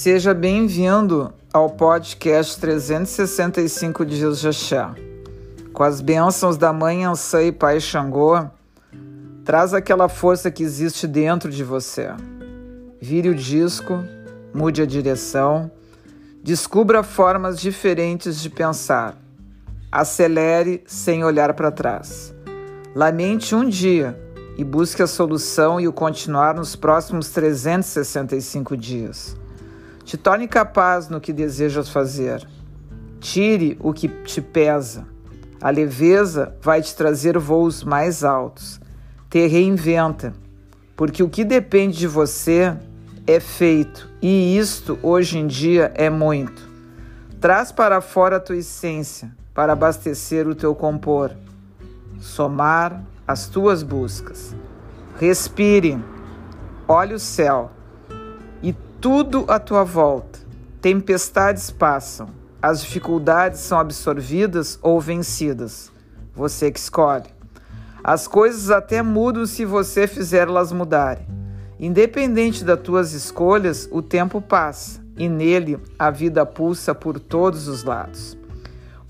Seja bem-vindo ao podcast 365 Dias de Axé. Com as bênçãos da Mãe Ansã e Pai Xangô, traz aquela força que existe dentro de você. Vire o disco, mude a direção, descubra formas diferentes de pensar. Acelere sem olhar para trás. Lamente um dia e busque a solução e o continuar nos próximos 365 dias. Te torne capaz no que desejas fazer. Tire o que te pesa. A leveza vai te trazer voos mais altos. Te reinventa, porque o que depende de você é feito, e isto hoje em dia é muito. Traz para fora a tua essência para abastecer o teu compor somar as tuas buscas. Respire, olhe o céu tudo à tua volta. Tempestades passam, as dificuldades são absorvidas ou vencidas. Você que escolhe. As coisas até mudam se você fizer elas mudarem. Independente das tuas escolhas, o tempo passa e nele a vida pulsa por todos os lados.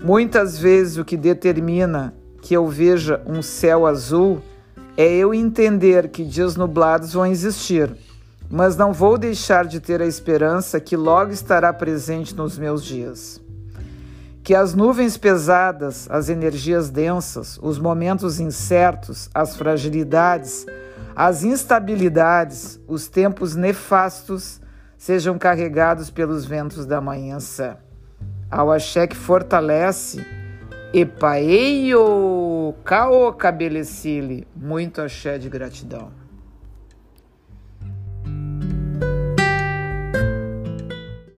Muitas vezes o que determina que eu veja um céu azul é eu entender que dias nublados vão existir, mas não vou deixar de ter a esperança que logo estará presente nos meus dias. Que as nuvens pesadas, as energias densas, os momentos incertos, as fragilidades, as instabilidades, os tempos nefastos sejam carregados pelos ventos da manhã. Ao axé que fortalece, Epaeio, Cao Cabelecile, muito axé de gratidão.